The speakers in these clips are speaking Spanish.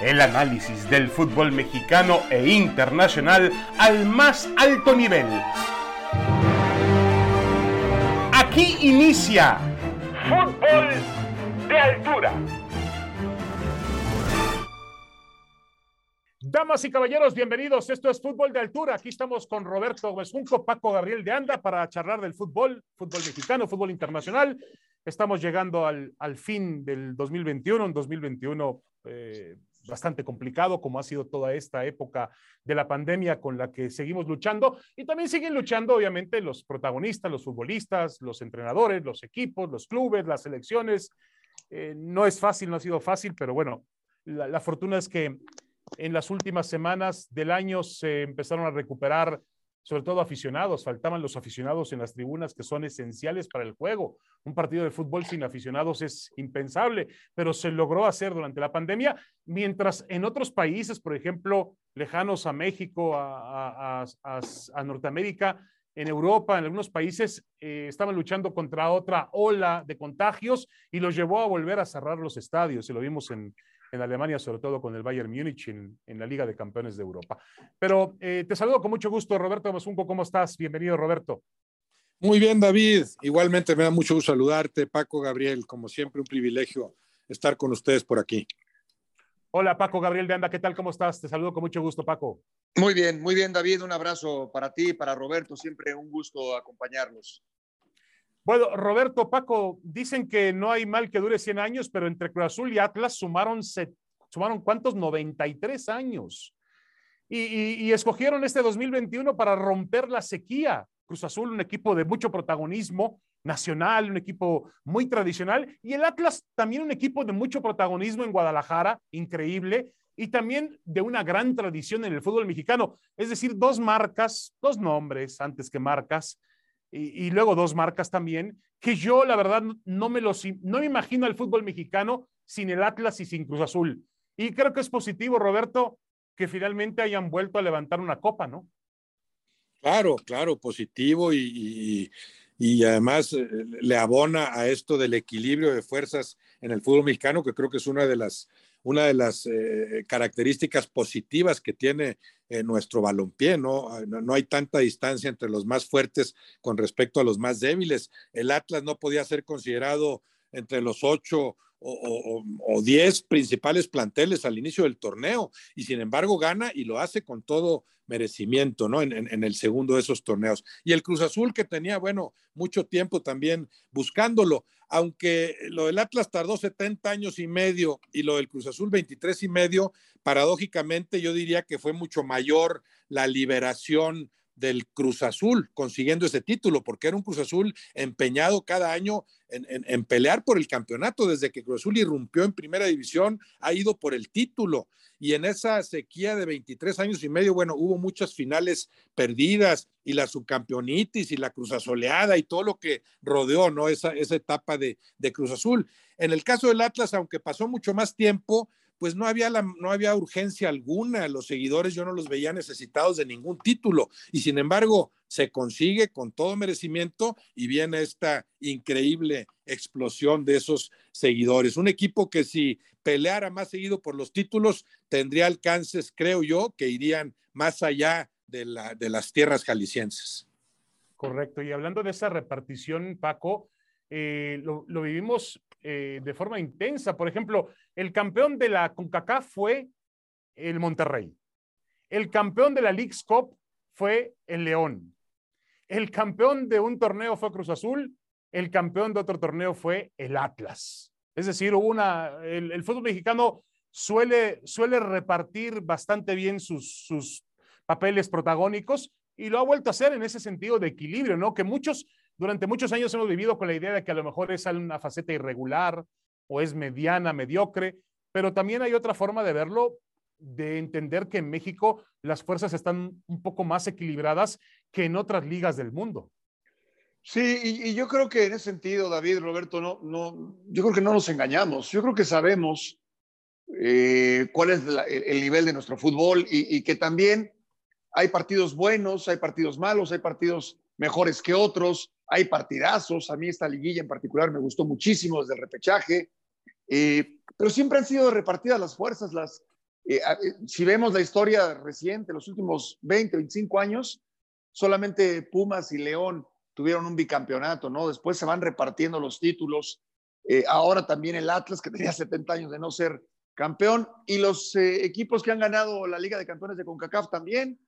El análisis del fútbol mexicano e internacional al más alto nivel. Aquí inicia Fútbol de Altura. Damas y caballeros, bienvenidos. Esto es Fútbol de Altura. Aquí estamos con Roberto Huesunco, Paco Gabriel de Anda para charlar del fútbol, fútbol mexicano, fútbol internacional. Estamos llegando al, al fin del 2021, un 2021 eh, bastante complicado, como ha sido toda esta época de la pandemia con la que seguimos luchando. Y también siguen luchando, obviamente, los protagonistas, los futbolistas, los entrenadores, los equipos, los clubes, las selecciones. Eh, no es fácil, no ha sido fácil, pero bueno, la, la fortuna es que en las últimas semanas del año se empezaron a recuperar sobre todo aficionados, faltaban los aficionados en las tribunas que son esenciales para el juego. Un partido de fútbol sin aficionados es impensable, pero se logró hacer durante la pandemia, mientras en otros países, por ejemplo, lejanos a México, a, Norteamérica, en Europa, en algunos países, eh, estaban luchando contra otra ola de contagios y los llevó a volver a cerrar los estadios, y lo vimos en, en Alemania, sobre todo con el Bayern Múnich en, la Liga de Campeones de Europa. Pero eh, te saludo con mucho gusto, Roberto Basunco. ¿Cómo estás? Bienvenido, Roberto. Muy bien, David. Igualmente me da mucho gusto saludarte, Paco Gabriel. Como siempre, un privilegio estar con ustedes por aquí. Hola, Paco Gabriel de Anda. ¿Qué tal? ¿Cómo estás? Te saludo con mucho gusto, Paco. Muy bien, muy bien, David. Un abrazo para ti, para Roberto. Siempre un gusto acompañarnos. Bueno, Roberto, Paco, dicen que no hay mal que dure 100 años, pero entre Cruz Azul y Atlas sumaron, sumaron ¿cuántos? 93 años. Y, y, escogieron este 2021 para romper la sequía. Cruz Azul, un equipo de mucho protagonismo nacional, un equipo muy tradicional, y el Atlas también un equipo de mucho protagonismo en Guadalajara, increíble, y también de una gran tradición en el fútbol mexicano. Es decir, dos marcas, dos nombres antes que marcas, y, luego dos marcas también, que yo la verdad no me, los, no me imagino el fútbol mexicano sin el Atlas y sin Cruz Azul. Y creo que es positivo, Roberto, que finalmente hayan vuelto a levantar una copa, ¿no? Claro, claro, positivo y, y, además eh, le abona a esto del equilibrio de fuerzas en el fútbol mexicano, que creo que es una de las, una de las eh, características positivas que tiene nuestro balompié, ah, ¿no? ¿no? hay tanta distancia entre los más fuertes con respecto a los más débiles. El Atlas no podía ser considerado entre los ocho o, diez principales planteles al inicio del torneo y sin embargo gana y lo hace con todo merecimiento, ¿no? En, en, el segundo de esos torneos. Y el Cruz Azul que tenía, bueno, mucho tiempo también buscándolo, aunque lo del Atlas tardó 70 años y medio y lo del Cruz Azul 23 y medio, paradójicamente yo diría que fue mucho mayor la liberación del Cruz Azul consiguiendo ese título, porque era un Cruz Azul empeñado cada año en, pelear por el campeonato. Desde que Cruz Azul irrumpió en primera división, ha ido por el título. Y en esa sequía de 23 años y medio, bueno, hubo muchas finales perdidas y la subcampeonitis y la Cruz Azoleada y todo lo que rodeó, ¿no? Esa, esa etapa de, de Cruz Azul. En el caso del Atlas, aunque pasó mucho más tiempo, pues no había, la, no había urgencia alguna, los seguidores yo no los veía necesitados de ningún título y sin embargo se consigue con todo merecimiento y viene esta increíble explosión de esos seguidores. Un equipo que si peleara más seguido por los títulos tendría alcances, creo yo, que irían más allá de, la, de las tierras jaliscienses. Correcto. Y hablando de esa repartición, Paco, eh, lo, lo, vivimos eh, de forma intensa. Por ejemplo, el campeón de la CONCACAF fue el Monterrey. El campeón de la League's Cup fue el León. El campeón de un torneo fue Cruz Azul. El campeón de otro torneo fue el Atlas. Es decir, una, el, fútbol mexicano suele, suele repartir bastante bien sus, sus papeles protagónicos y lo ha vuelto a hacer en ese sentido de equilibrio, ¿no? Que muchos durante muchos años hemos vivido con la idea de que a lo mejor es una faceta irregular o es mediana, mediocre, pero también hay otra forma de verlo, de entender que en México las fuerzas están un poco más equilibradas que en otras ligas del mundo. Sí, y, yo creo que en ese sentido, David, Roberto, no, no, yo creo que no nos engañamos. Yo creo que sabemos eh, cuál es el nivel de nuestro fútbol y, y que también hay partidos buenos, hay partidos malos, hay partidos mejores que otros hay partidazos, a mí esta liguilla en particular me gustó muchísimo desde el repechaje, eh, pero siempre han sido repartidas las fuerzas, las, Eh, si vemos la historia reciente, los últimos 20, 25 años, solamente Pumas y León tuvieron un bicampeonato, ¿no? Después se van repartiendo los títulos. Eh, ahora también el Atlas, que tenía 70 años de no ser campeón, y los eh, equipos que han ganado la Liga de Campeones de CONCACAF también,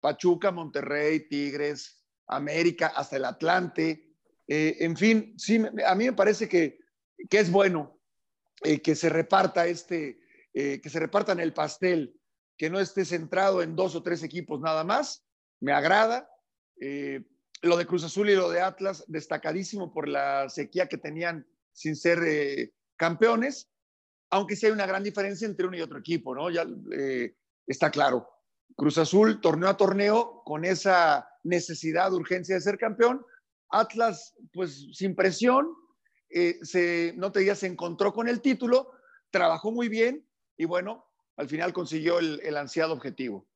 Pachuca, Monterrey, Tigres, América, hasta el Atlante. Eh, en fin, sí, a mí me parece que, que es bueno que se reparta este, que se repartan el pastel, que no esté centrado en dos o tres equipos nada más. Me agrada. Lo de Cruz Azul y lo de Atlas, destacadísimo por la sequía que tenían sin ser eh, campeones, aunque sí hay una gran diferencia entre uno y otro equipo, ¿no? Ya eh, está claro. Cruz Azul, torneo a torneo, con esa necesidad, urgencia de ser campeón. Atlas, pues sin presión, eh, se, no te digas, se encontró con el título, trabajó muy bien y bueno, al final consiguió el ansiado objetivo.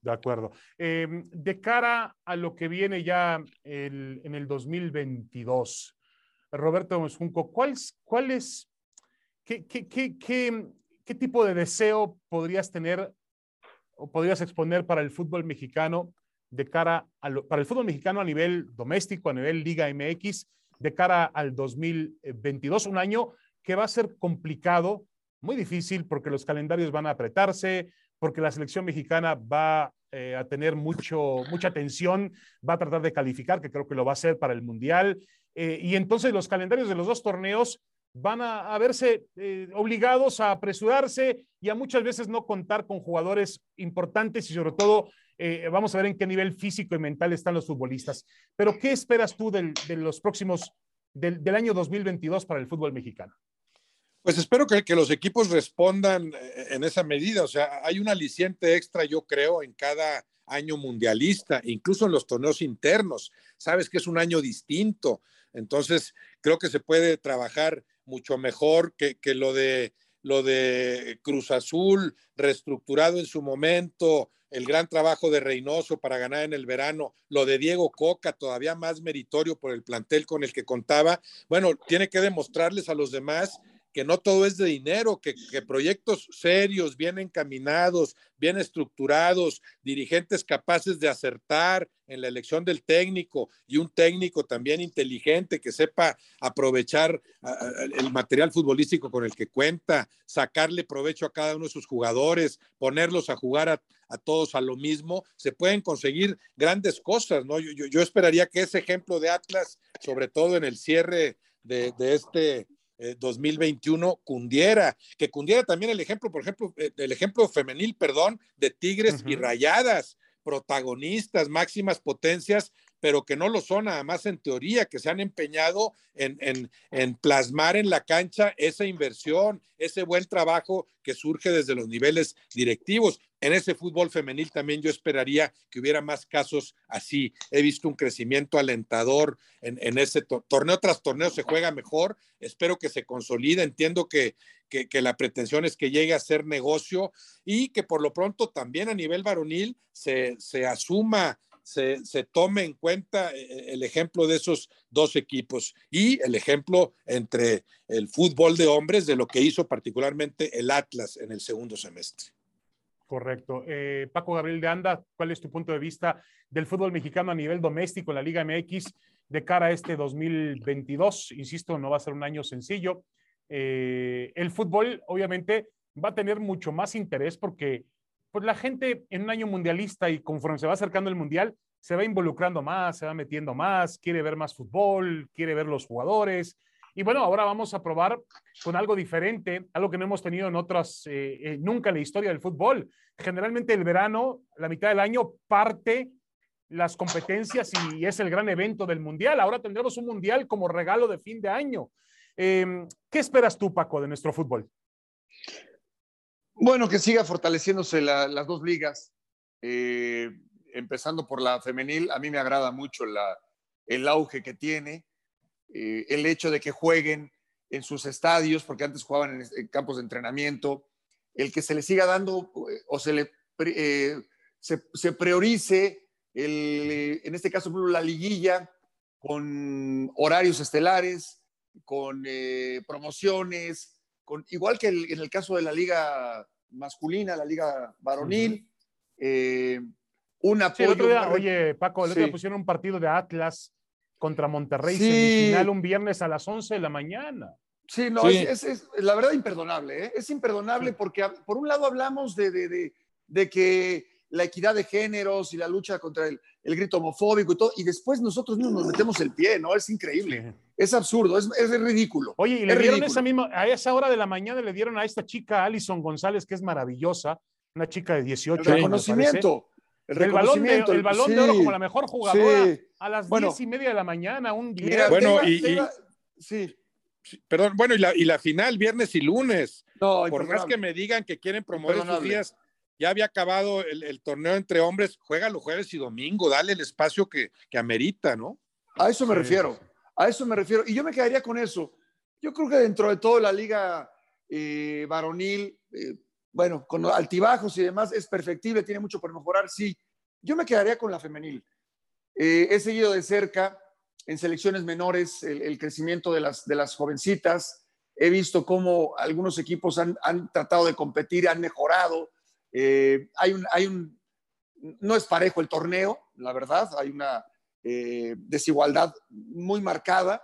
De acuerdo. Em, de cara a lo que viene ya en el 2022, Roberto Junco, ¿cuál, cuál es, qué, qué, qué, qué, tipo de deseo podrías tener podrías exponer para el fútbol mexicano de cara a para el fútbol mexicano a nivel doméstico, a nivel Liga MX, de cara al 2022, un año que va a ser complicado, muy difícil porque los calendarios van a apretarse, porque la selección mexicana va eh, a tener mucho, mucha atención, va a tratar de calificar, que creo que lo va a hacer para el Mundial. Eh, y entonces los calendarios de los dos torneos van a, verse eh, obligados a apresurarse y a muchas veces no contar con jugadores importantes y sobre todo vamos a ver en qué nivel físico y mental están los futbolistas. Pero ¿qué esperas tú de los próximos, del, del año 2022 para el fútbol mexicano? Pues espero que, que, los equipos respondan eh, en esa medida. O sea, hay un aliciente extra, yo creo, en cada año mundialista, incluso en los torneos internos. Sabes que es un año distinto. Entonces, creo que se puede trabajar mucho mejor que, que lo de lo de Cruz Azul, reestructurado en su momento, el gran trabajo de Reynoso para ganar en el verano, lo de Diego Coca, todavía más meritorio por el plantel con el que contaba. Bueno, tiene que demostrarles a los demás que no todo es de dinero, que, proyectos serios, bien encaminados, bien estructurados, dirigentes capaces de acertar en la elección del técnico y un técnico también inteligente que sepa aprovechar el material futbolístico con el que cuenta, sacarle provecho a cada uno de sus jugadores, ponerlos a jugar a, todos a lo mismo, se pueden conseguir grandes cosas, ¿no? Yo, esperaría que ese ejemplo de Atlas, sobre todo en el cierre de, de este 2021 eh, cundiera, que cundiera también el ejemplo, por ejemplo, eh, el ejemplo femenil, perdón, de Tigres y Rayadas, protagonistas, máximas potencias, pero que no lo son, además en teoría, que se han empeñado en, en, plasmar en la cancha esa inversión, ese buen trabajo que surge desde los niveles directivos. En ese fútbol femenil también yo esperaría que hubiera más casos así. He visto un crecimiento alentador en, en ese torneo tras torneo se juega mejor. Espero que se consolide. Entiendo que, que, que, la pretensión es que llegue a ser negocio y que por lo pronto también a nivel varonil se, se asuma se, tome en cuenta eh, eh, el ejemplo de esos dos equipos y el ejemplo entre el fútbol de hombres de lo que hizo particularmente el Atlas en el segundo semestre. Correcto. Eh, Paco Gabriel de Anda, ¿cuál es tu punto de vista del fútbol mexicano a nivel doméstico en la Liga MX de cara a este 2022? Insisto, no va a ser un año sencillo. el fútbol, obviamente, va a tener mucho más interés porque pues la gente en un año mundialista y conforme se va acercando el mundial, se va involucrando más, se va metiendo más, quiere ver más fútbol, quiere ver los jugadores. Y bueno, ahora vamos a probar con algo diferente, algo que no hemos tenido en otras, eh, eh, nunca en la historia del fútbol. Generalmente el verano, la mitad del año, parte las competencias y es el gran evento del mundial. Ahora tendremos un mundial como regalo de fin de año. Em, ¿Qué esperas tú, Paco, de nuestro fútbol? Bueno, que siga fortaleciéndose las dos ligas, eh, empezando por la femenil. A mí me agrada mucho el auge que tiene, eh, el hecho de que jueguen en sus estadios, porque antes jugaban en, campos de entrenamiento, el que se le siga dando eh, o se le se, priorice, en este caso, la liguilla con horarios estelares, con promociones, igual que en el caso de la Liga masculina, la liga varonil. Eh, un apoyo. oye, Paco, el otro día pusieron un partido de Atlas contra Monterrey semifinal un viernes a las 11 de la mañana. Sí, no, Es, la verdad imperdonable, ¿eh? es imperdonable porque por un lado hablamos de, de, de, que la equidad de géneros y la lucha contra el, el, grito homofóbico y todo, y después nosotros mismos nos metemos el pie, ¿no? Es increíble, es absurdo, es, es, ridículo. Oye, y le dieron esa misma, a esa hora de la mañana le dieron a esta chica Alison González, que es maravillosa, una chica de 18 años. Reconocimiento. El, el, balón de, el balón de oro como la mejor jugadora a las bueno, diez y media de la mañana, un día. Bueno, y, sí perdón, bueno, y la, y la final, viernes y lunes. Por más que me digan que quieren promover esos días, ya había acabado el, torneo entre hombres, juega los jueves y domingo, dale el espacio que, que amerita, ¿no? A eso me refiero, a eso me refiero. Y yo me quedaría con eso. Yo creo que dentro de todo la liga eh, varonil, eh, bueno, con altibajos y demás, es perfectible, tiene mucho por mejorar, sí. Yo me quedaría con la femenil. Eh, he seguido de cerca en selecciones menores el, crecimiento de las, de las jovencitas. He visto cómo algunos equipos han, han tratado de competir, han mejorado. Hay, un, hay un, no es parejo el torneo, la verdad, hay una eh, desigualdad muy marcada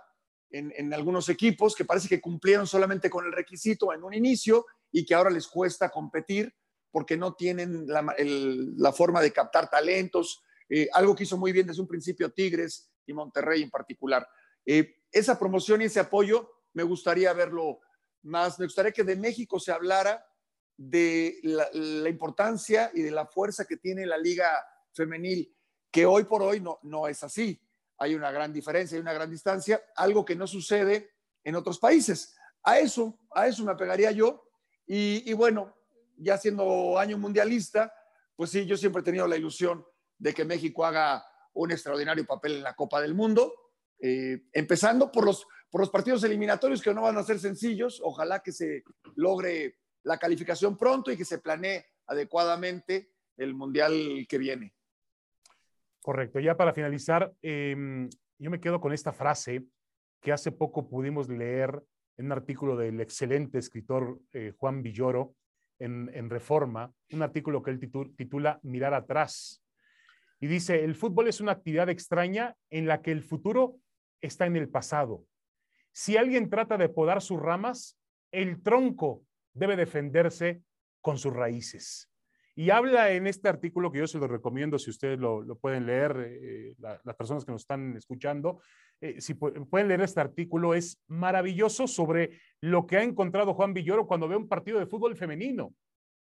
en, algunos equipos que parece que cumplieron solamente con el requisito en un inicio y que ahora les cuesta competir porque no tienen la, la forma de captar talentos. Eh, algo que hizo muy bien desde un principio Tigres y Monterrey en particular. Eh, esa promoción y ese apoyo me gustaría verlo más, me gustaría que de México se hablara de la, importancia y de la fuerza que tiene la liga femenil, que hoy por hoy no, no es así. Hay una gran diferencia, hay una gran distancia, algo que no sucede en otros países. A eso, a eso me pegaría yo. Y, y bueno, ya siendo año mundialista, pues sí, yo siempre he tenido la ilusión de que México haga un extraordinario papel en la Copa del Mundo, eh, empezando por los, por los partidos eliminatorios que no van a ser sencillos. Ojalá que se logre la calificación pronto y que se planee adecuadamente el Mundial que viene. Correcto. Ya para finalizar, em, yo me quedo con esta frase que hace poco pudimos leer en un artículo del excelente escritor eh, Juan Villoro en, en, Reforma, un artículo que él titula Mirar atrás. Y dice, el fútbol es una actividad extraña en la que el futuro está en el pasado. Si alguien trata de podar sus ramas, el tronco debe defenderse con sus raíces. Y habla en este artículo que yo se lo recomiendo si ustedes lo, pueden leer, eh, las personas que nos están escuchando, eh, si pueden leer este artículo, es maravilloso sobre lo que ha encontrado Juan Villoro cuando ve un partido de fútbol femenino,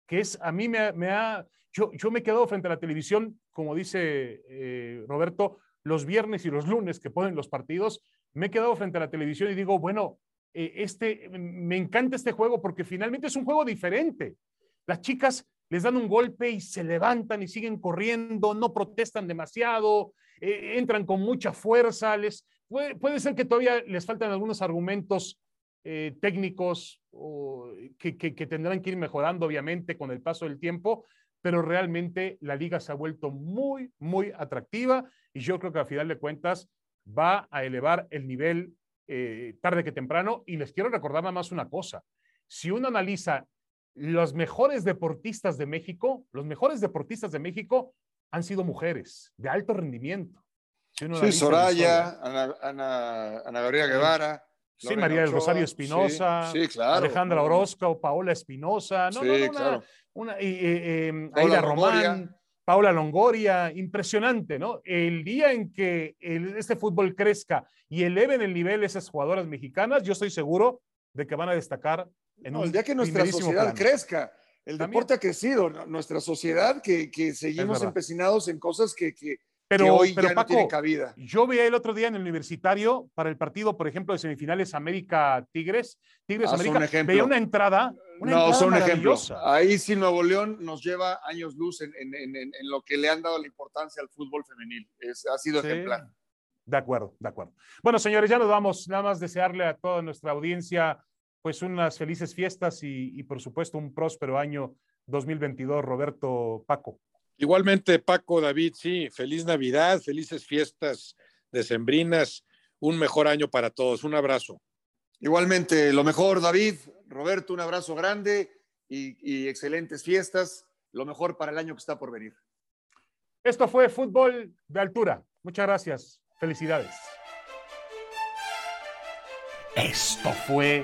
que es, a mí me, ha, yo, yo me he quedado frente a la televisión, como dice eh, Roberto, los viernes y los lunes que ponen los partidos, me he quedado frente a la televisión y digo, bueno, este, me encanta este juego porque finalmente es un juego diferente. Las chicas les dan un golpe y se levantan y siguen corriendo, no protestan demasiado, eh, entran con mucha fuerza. Les, puede, ser que todavía les faltan algunos argumentos técnicos que, que, tendrán que ir mejorando, obviamente, con el paso del tiempo, pero realmente la liga se ha vuelto muy, muy atractiva y yo creo que a final de cuentas va a elevar el nivel eh, tarde que temprano. Y les quiero recordar nada más una cosa. Si uno analiza los mejores deportistas de México, los mejores deportistas de México han sido mujeres de alto rendimiento. sí, Soraya, Ana, Ana, Ana Gabriela Guevara. Sí, María del Rosario Espinosa, Alejandra Orozco, Paola Espinosa, no, no, no, claro. una, em, Aida Román, Paula Longoria, impresionante, ¿no? El día en que este fútbol crezca y eleven el nivel esas jugadoras mexicanas, yo estoy seguro de que van a destacar en un El día que nuestra sociedad crezca, el deporte ha crecido, nuestra sociedad que, que seguimos empecinados en cosas que, que pero, hoy pero Paco, cabida. Yo vi el otro día en el universitario para el partido, por ejemplo, de semifinales América Tigres, Tigres ah, América, veía una entrada. no, son ejemplos. Ahí sí Nuevo León nos lleva años luz en, en, en, lo que le han dado la importancia al fútbol femenil. Es, ha sido ejemplar. De acuerdo, de acuerdo. Bueno, señores, ya nos vamos. Nada más desearle a toda nuestra audiencia pues unas felices fiestas y, y por supuesto un próspero año 2022, Roberto Paco. Igualmente, Paco, David, sí, feliz Navidad, felices fiestas decembrinas, un mejor año para todos. Un abrazo. Igualmente, lo mejor, David, Roberto, un abrazo grande y, excelentes fiestas. Lo mejor para el año que está por venir. Esto fue Fútbol de Altura. Muchas gracias. Felicidades. Esto fue